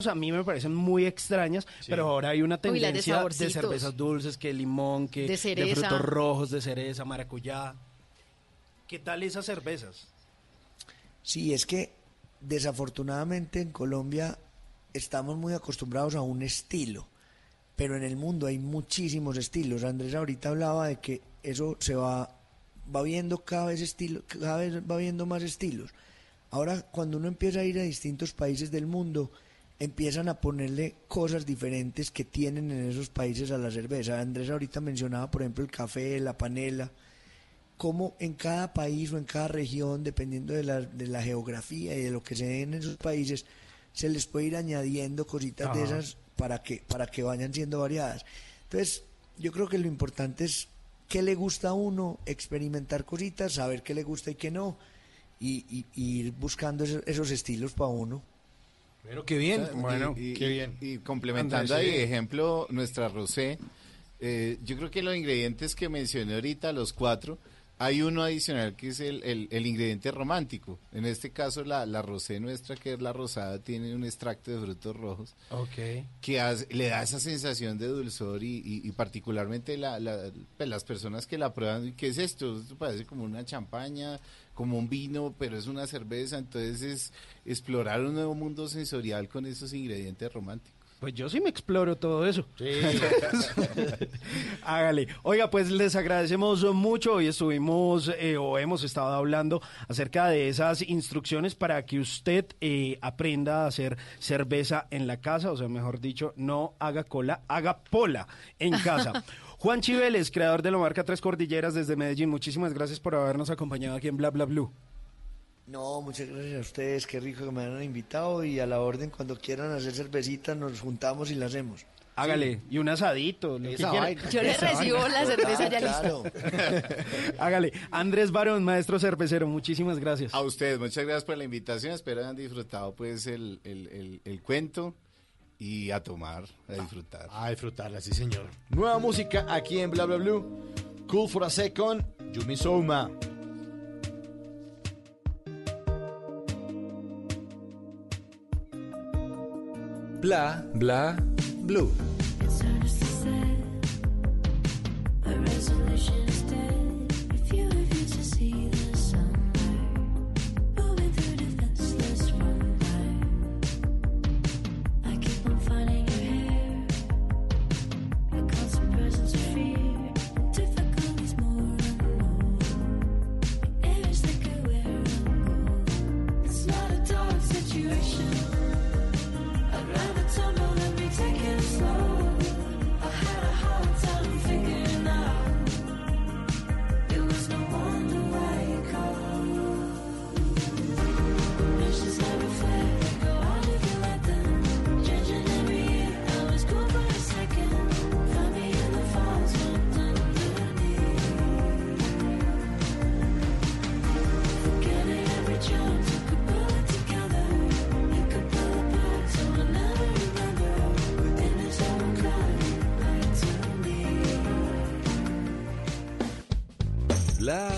A mí me parecen muy extrañas, pero ahora hay una Uy, de tendencia de, cervezas dulces, que limón, que De cereza. frutos rojos, de cereza, maracuyá. ¿Qué tal esas cervezas? Sí, es que desafortunadamente en Colombia estamos muy acostumbrados a un estilo, pero en el mundo hay muchísimos estilos. Andrés ahorita hablaba de que eso se va, va viendo cada vez estilo, cada vez va viendo más estilos. Ahora, cuando uno empieza a ir a distintos países del mundo, empiezan a ponerle cosas diferentes que tienen en esos países a la cerveza. Andrés ahorita mencionaba, por ejemplo, el café, la panela cómo en cada país o en cada región, dependiendo de la, de la geografía y de lo que se dé en esos países, se les puede ir añadiendo cositas de esas para que, para que vayan siendo variadas. Entonces, yo creo que lo importante es qué le gusta a uno, experimentar cositas, saber qué le gusta y qué no, y, y- y ir buscando esos, esos estilos para uno. Pero qué bien. Bueno, y, qué bien. Y complementando ahí, sí. ejemplo, nuestra rosé, eh, yo creo que los ingredientes que mencioné ahorita, los cuatro, hay uno adicional que es el, el- el ingrediente romántico. En este caso, la, la rosé nuestra, que es la rosada, tiene un extracto de frutos rojos Ok. que hace- le da esa sensación de dulzor y, y- y particularmente la- la- pues, las personas que la prueban, ¿qué es esto? Esto parece como una champaña, como un vino, pero es una cerveza, entonces es explorar un nuevo mundo sensorial con esos ingredientes románticos. Pues yo sí me exploro todo eso. Hágale. Oiga, pues les agradecemos mucho. Hoy estuvimos eh, o hemos estado hablando acerca de esas instrucciones para que usted eh, aprenda a hacer cerveza en la casa, o sea, mejor dicho, no haga cola, haga pola en casa. Juan Chiveles, creador de la marca Tres Cordilleras desde Medellín, muchísimas gracias por habernos acompañado aquí en Bla Bla Blue. No, muchas gracias a ustedes, qué rico que me han invitado y a la orden cuando quieran hacer cervecita nos juntamos y la hacemos. Hágale, y un asadito. lo que Esa quiera. vaina. Yo le recibo vaina. la cerveza Ah, ya lista. claro. Hágale. Andrés Barón, maestro cervecero, muchísimas gracias. A ustedes, muchas gracias por la invitación, espero hayan disfrutado pues el, el- el- el cuento y a tomar, a disfrutar. A disfrutarla, sí, señor. Nueva música aquí en Bla Bla Blue. Cool for a Second, Yumi Souma. Bla bla blue.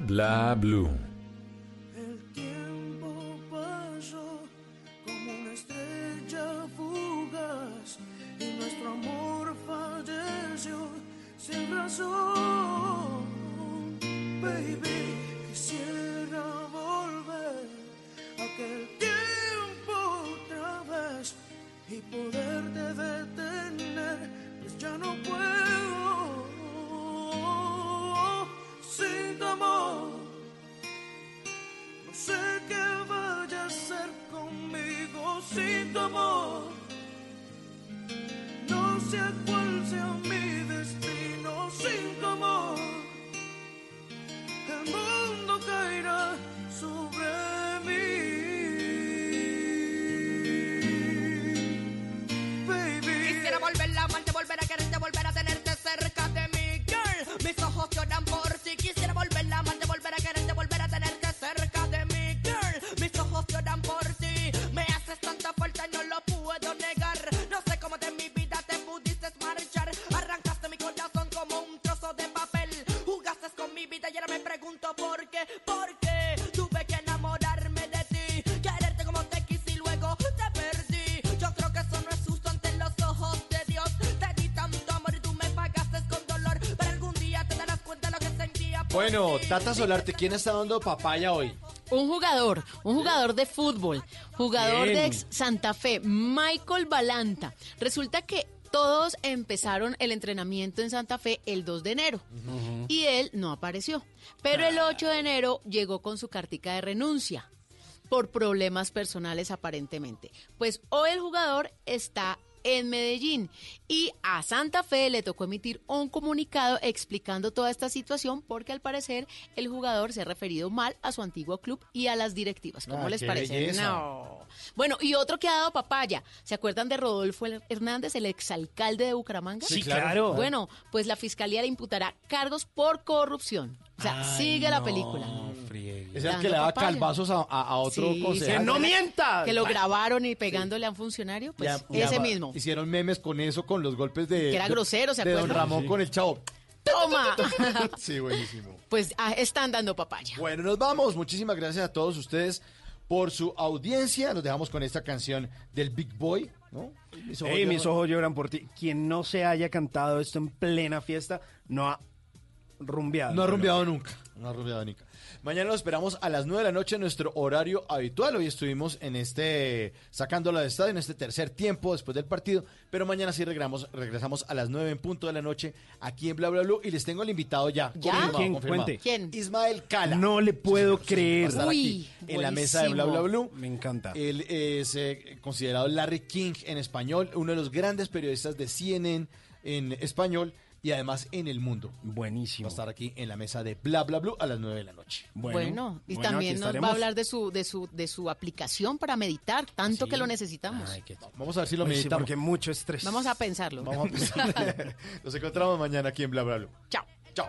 Bla blue. Bueno. Tata Solarte, ¿quién está dando papaya hoy? Un jugador, un jugador de fútbol, jugador Bien. de ex Santa Fe, Michael Balanta. Resulta que todos empezaron el entrenamiento en Santa Fe el 2 de enero y él no apareció. Pero el 8 de enero llegó con su cartica de renuncia por problemas personales aparentemente. Pues hoy el jugador está en Medellín y a Santa Fe le tocó emitir un comunicado explicando toda esta situación porque al parecer el jugador se ha referido mal a su antiguo club y a las directivas. ¿Cómo Ah, les parece? belleza. No. Bueno, y otro que ha dado papaya. ¿Se acuerdan de Rodolfo Hernández, el exalcalde de Bucaramanga? Sí, claro. Bueno, pues la fiscalía le imputará cargos por corrupción. O sea, sigue la película. Es el que le daba papaya. calvazos a, a- a otro Sí, sí. ¡No mientas! Que lo grabaron y pegándole a un funcionario, pues Ya- ese mismo. Hicieron memes con eso, con los golpes de. Que era grosero, ¿se De don acuerdan? Ramón Sí. con el chavo. ¡Toma! Sí, buenísimo. pues ah, están dando papaya. Bueno, nos vamos. Muchísimas gracias a todos ustedes por su audiencia. Nos dejamos con esta canción del Big Boy, ¿no? Mis ojos Ey, lloran. mis ojos lloran por ti. Quien no se haya cantado esto en plena fiesta no ha rumbeado. No ha rumbeado nunca. No ha rumbeado nunca. Mañana lo esperamos a las 9 de la noche en nuestro horario habitual. Hoy estuvimos en este, sacándola de estadio en este tercer tiempo después del partido. Pero mañana sí regresamos, regresamos a las 9 en punto de la noche aquí en Bla Bla Blue. Y les tengo el invitado ya. ¿Ya? confirmado, ¿Quién? confirmado. Cuente. ¿Quién? Ismael Cala. No le puedo creer. Uy, aquí en la mesa de Bla Bla. Blue. Me encanta. Él es eh, considerado Larry King en español, uno de los grandes periodistas de CNN en español y además en el mundo. Va Buenísimo. a estar aquí en la mesa de Bla Bla Blue a las 9 de la noche. Bueno, y bueno, también nos va a hablar de su, de su, de su aplicación para meditar, tanto que lo necesitamos. Ay, qué Vamos a ver si lo sí, meditamos. porque mucho estrés. Vamos a pensarlo. Vamos a pensar. Nos encontramos mañana aquí en Bla Bla Blue. Chao. Chao.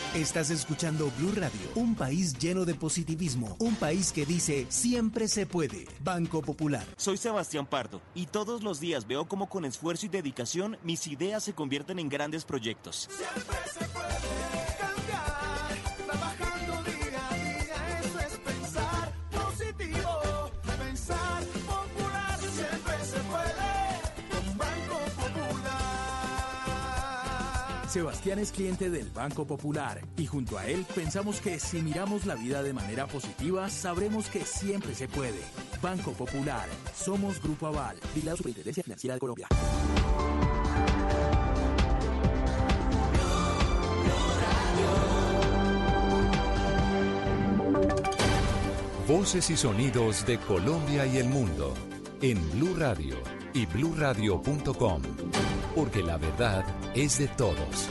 Estás escuchando Blue Radio, un país lleno de positivismo, un país que dice siempre se puede. Banco Popular. Soy Sebastián Pardo y todos los días veo cómo con esfuerzo y dedicación mis ideas se convierten en grandes proyectos. Siempre se puede Sebastián es cliente del Banco Popular y junto a él pensamos que si miramos la vida de manera positiva, sabremos que siempre se puede. Banco Popular, somos Grupo Aval, y la Superintendencia Financiera de Colombia. Voces y sonidos de Colombia y el mundo en Blue Radio y bluradio.com, porque la verdad es de todos.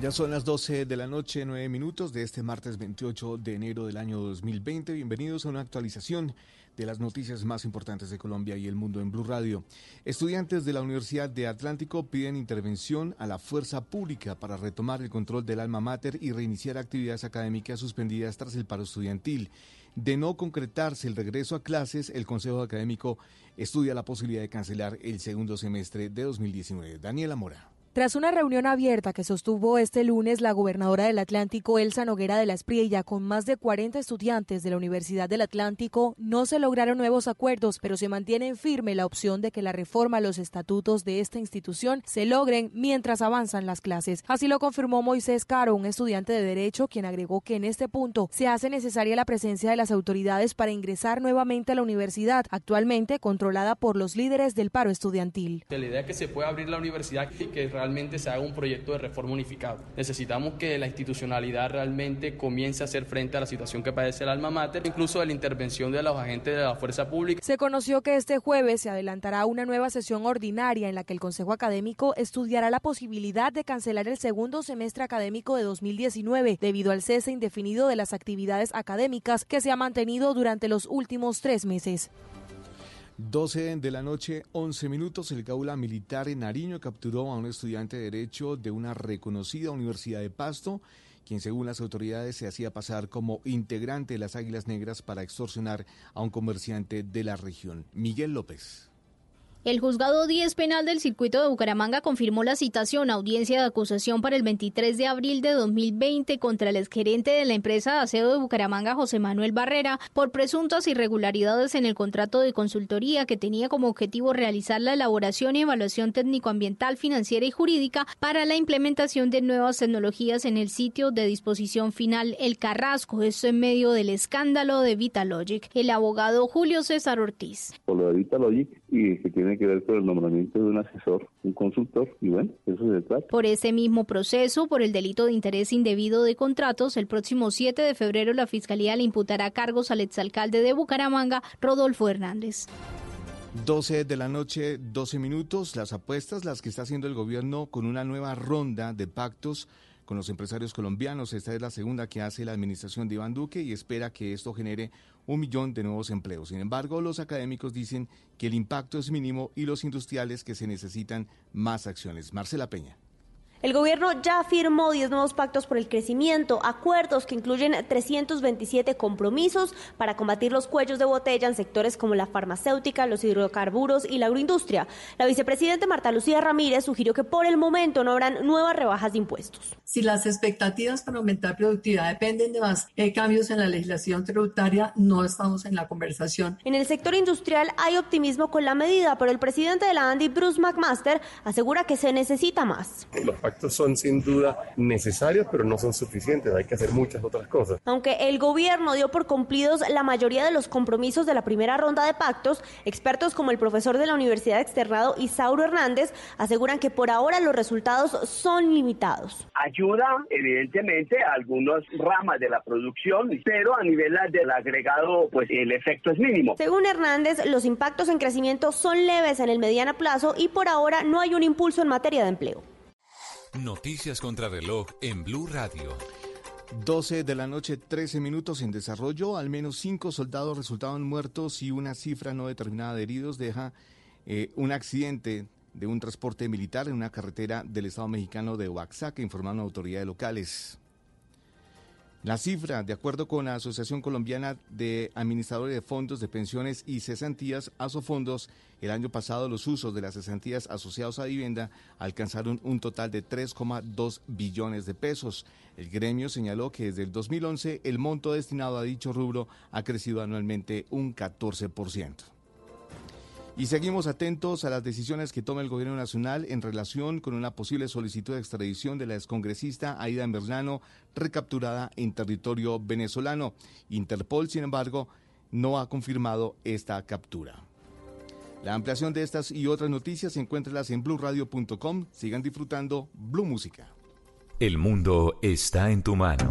Ya son las 12 de la noche, 9 minutos de este martes 28 de enero del año 2020. Bienvenidos a una actualización de las noticias más importantes de Colombia y el mundo en Blue Radio. Estudiantes de la Universidad de Atlántico piden intervención a la fuerza pública para retomar el control del alma mater y reiniciar actividades académicas suspendidas tras el paro estudiantil. De no concretarse el regreso a clases, el Consejo Académico estudia la posibilidad de cancelar el segundo semestre de 2019. Daniela Mora. Tras una reunión abierta que sostuvo este lunes la gobernadora del Atlántico, Elsa Noguera de la Espriella, con más de 40 estudiantes de la Universidad del Atlántico, no se lograron nuevos acuerdos, pero se mantiene en firme la opción de que la reforma a los estatutos de esta institución se logren mientras avanzan las clases. Así lo confirmó Moisés Caro, un estudiante de Derecho, quien agregó que en este punto se hace necesaria la presencia de las autoridades para ingresar nuevamente a la universidad, actualmente controlada por los líderes del paro estudiantil. La idea que se pueda abrir la universidad y que se haga un proyecto de reforma unificado. Necesitamos que la institucionalidad realmente comience a hacer frente a la situación que padece el alma mater, incluso de la intervención de los agentes de la fuerza pública. Se conoció que este jueves se adelantará una nueva sesión ordinaria en la que el Consejo Académico estudiará la posibilidad de cancelar el segundo semestre académico de 2019 debido al cese indefinido de las actividades académicas que se ha mantenido durante los últimos tres meses. 12 de la noche, 11 minutos, el Gaula Militar en Nariño capturó a un estudiante de Derecho de una reconocida Universidad de Pasto, quien según las autoridades se hacía pasar como integrante de las Águilas Negras para extorsionar a un comerciante de la región. Miguel López. El juzgado 10 penal del circuito de Bucaramanga confirmó la citación a audiencia de acusación para el 23 de abril de 2020 contra el exgerente de la empresa de aseo de Bucaramanga, José Manuel Barrera, por presuntas irregularidades en el contrato de consultoría que tenía como objetivo realizar la elaboración y evaluación técnico-ambiental, financiera y jurídica para la implementación de nuevas tecnologías en el sitio de disposición final El Carrasco. Esto en medio del escándalo de Vitalogic. El abogado Julio César Ortiz. Y que tiene que ver con el nombramiento de un asesor, un consultor, y bueno, eso se trata. Por ese mismo proceso, por el delito de interés indebido de contratos, el próximo 7 de febrero la Fiscalía le imputará cargos al exalcalde de Bucaramanga, Rodolfo Hernández. 12 de la noche, 12 minutos, las apuestas, las que está haciendo el gobierno con una nueva ronda de pactos con los empresarios colombianos. Esta es la segunda que hace la administración de Iván Duque y espera que esto genere un millón de nuevos empleos. Sin embargo, los académicos dicen que el impacto es mínimo y los industriales que se necesitan más acciones. Marcela Peña. El gobierno ya firmó 10 nuevos pactos por el crecimiento, acuerdos que incluyen 327 compromisos para combatir los cuellos de botella en sectores como la farmacéutica, los hidrocarburos y la agroindustria. La vicepresidenta Marta Lucía Ramírez sugirió que por el momento no habrán nuevas rebajas de impuestos. Si las expectativas para aumentar productividad dependen de más eh, cambios en la legislación tributaria, no estamos en la conversación. En el sector industrial hay optimismo con la medida, pero el presidente de la ANDI, Bruce McMaster, asegura que se necesita más. Los pactos son sin duda necesarios, pero no son suficientes. Hay que hacer muchas otras cosas. Aunque el gobierno dio por cumplidos la mayoría de los compromisos de la primera ronda de pactos, expertos como el profesor de la Universidad Externado Isauro Hernández aseguran que por ahora los resultados son limitados. Ayuda, evidentemente, a algunas ramas de la producción, pero a nivel del agregado, pues el efecto es mínimo. Según Hernández, los impactos en crecimiento son leves en el mediano plazo y por ahora no hay un impulso en materia de empleo. Noticias contra reloj en Blue Radio. 12 de la noche, 13 minutos en desarrollo. Al menos cinco soldados resultaron muertos y una cifra no determinada de heridos deja eh, un accidente de un transporte militar en una carretera del Estado mexicano de Oaxaca, informaron autoridades locales. La cifra, de acuerdo con la Asociación Colombiana de Administradores de Fondos de Pensiones y Cesantías, Asofondos, el año pasado los usos de las cesantías asociados a vivienda alcanzaron un total de 3,2 billones de pesos. El gremio señaló que desde el 2011 el monto destinado a dicho rubro ha crecido anualmente un 14%. Y seguimos atentos a las decisiones que tome el gobierno nacional en relación con una posible solicitud de extradición de la excongresista Aida Merlano, recapturada en territorio venezolano. Interpol, sin embargo, no ha confirmado esta captura. La ampliación de estas y otras noticias encuéntralas en blueradio.com. Sigan disfrutando Blue Música. El mundo está en tu mano.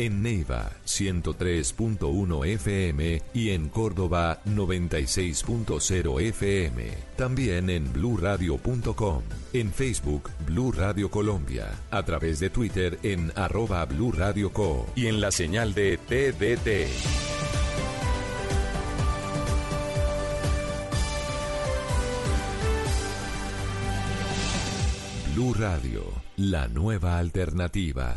En Neiva, 103.1 FM y en Córdoba, 96.0 FM. También en bluradio.com. En Facebook, Blue Radio Colombia. A través de Twitter en arroba Blue Radio Co. Y en la señal de TDT. Blue Radio, la nueva alternativa.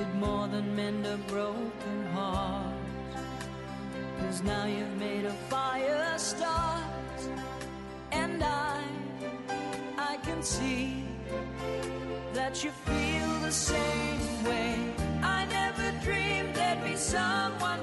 Did more than mend a broken heart. Cause now you've made a fire start. And I, I can see that you feel the same way. I never dreamed there'd be someone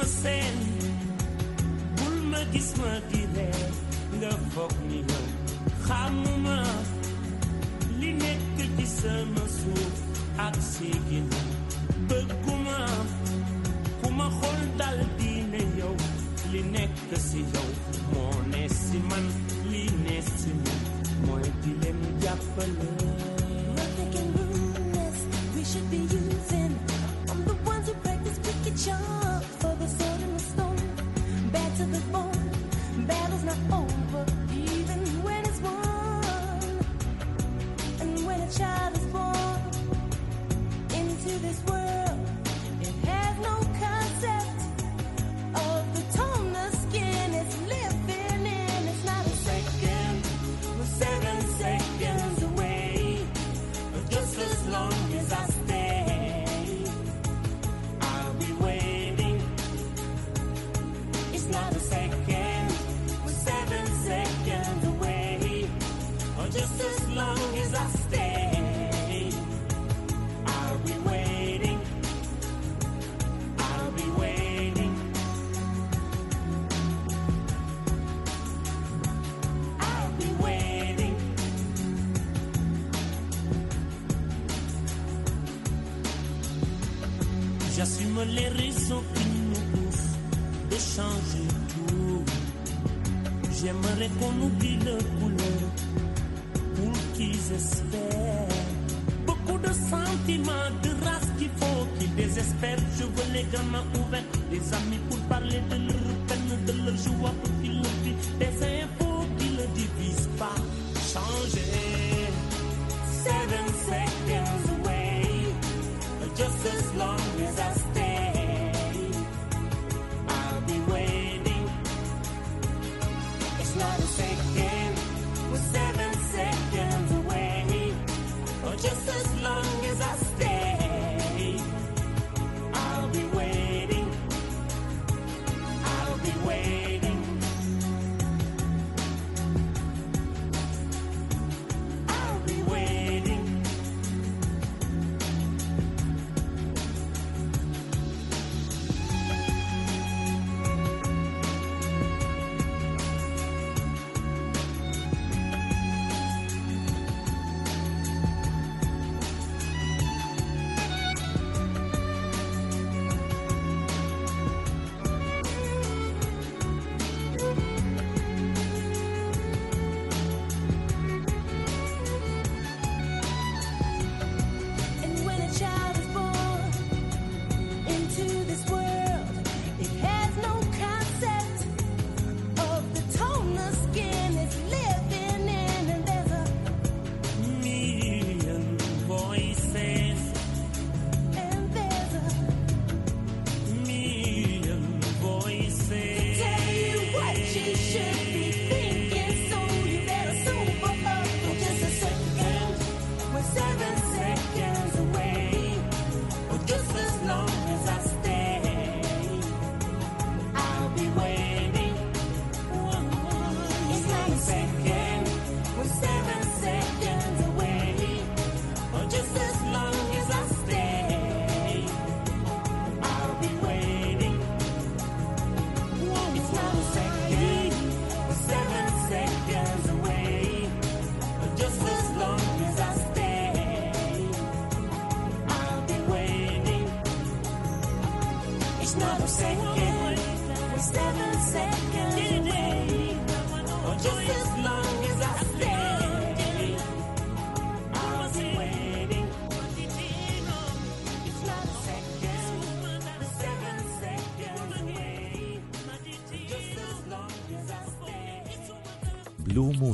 ma bul ma gis ma di ree nga foog ni ma xamuma li nekk ci sama suuf ak séegina bëgguma ku ma xool dal diine yow li nekk si yow moo ne si man li ne si man mooy di leen jàppale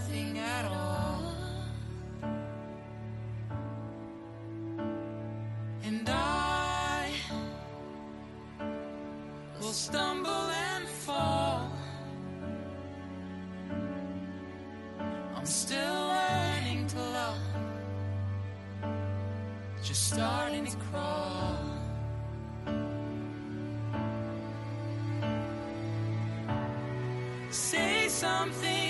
nothing at all. And I will stumble and fall. I'm still learning to love, just starting to crawl. Say something.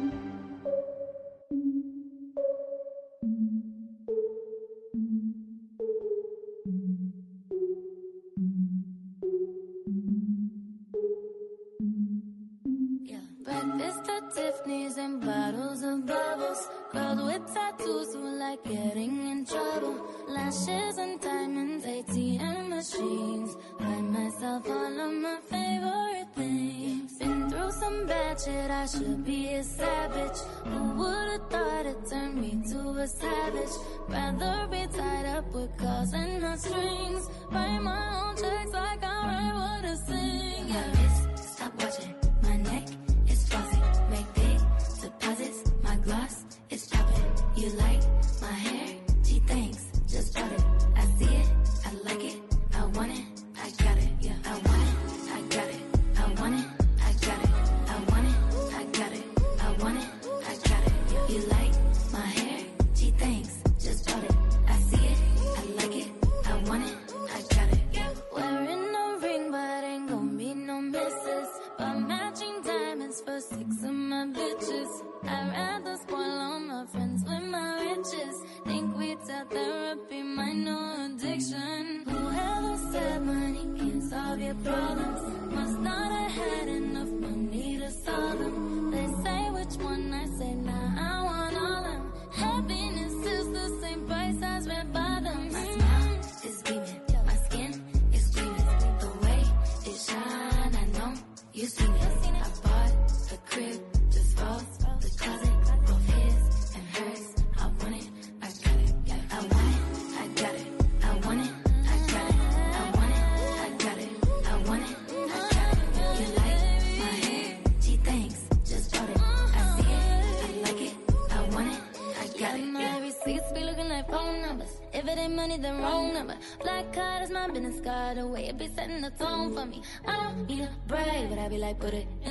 me. I don't need a break, but I be like, put it in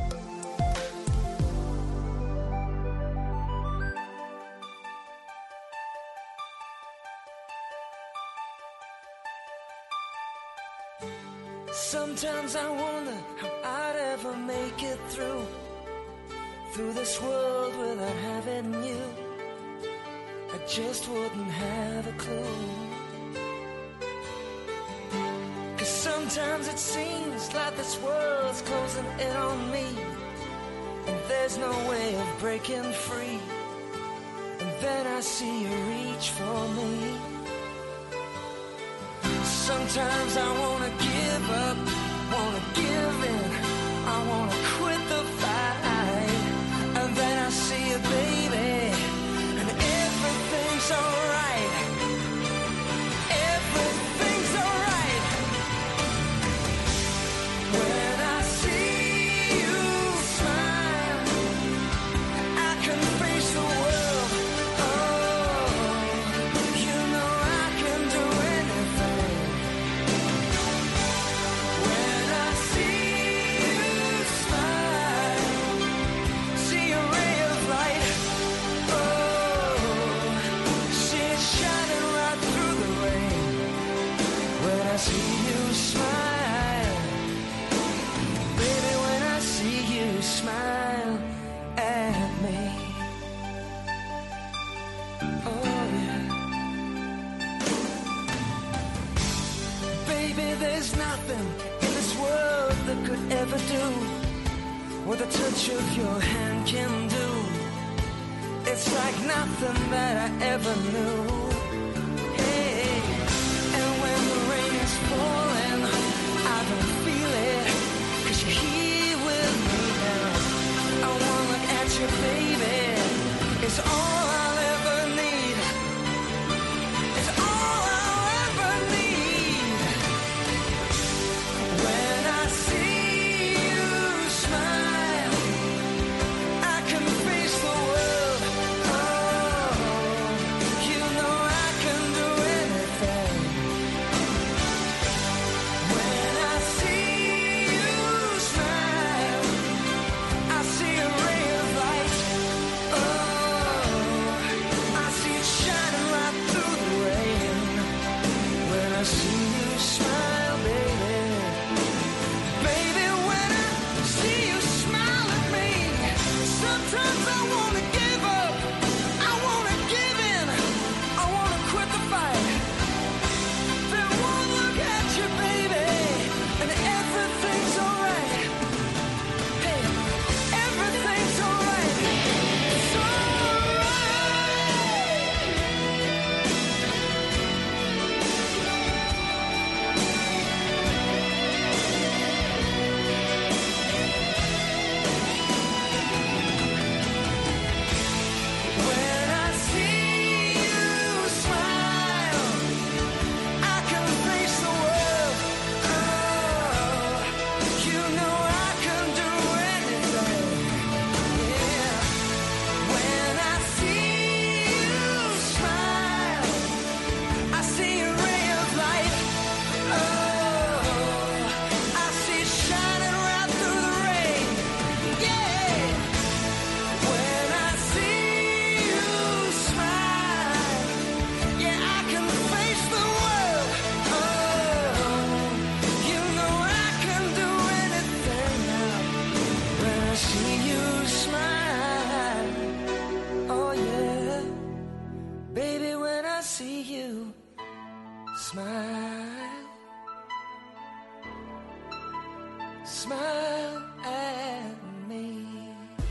never do what the touch of your hand can do. It's like nothing that I ever knew. Hey, and when the rain is falling, I don't feel it, cause you're here with me now. I wanna look at you, baby. It's all I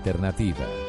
alternativa.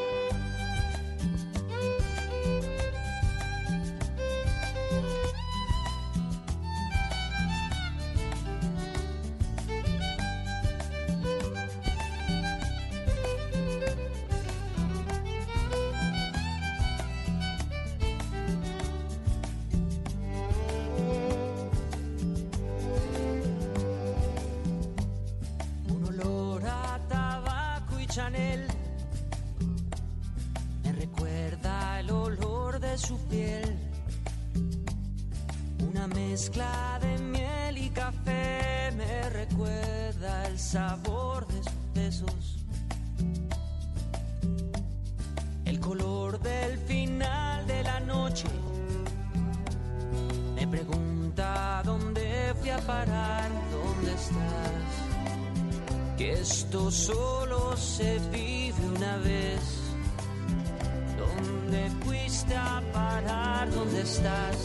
sabor de sus besos, el color del final de la noche. Me pregunta dónde fui a parar, dónde estás. Que esto solo se vive una vez. ¿Dónde fuiste a parar? ¿Dónde estás?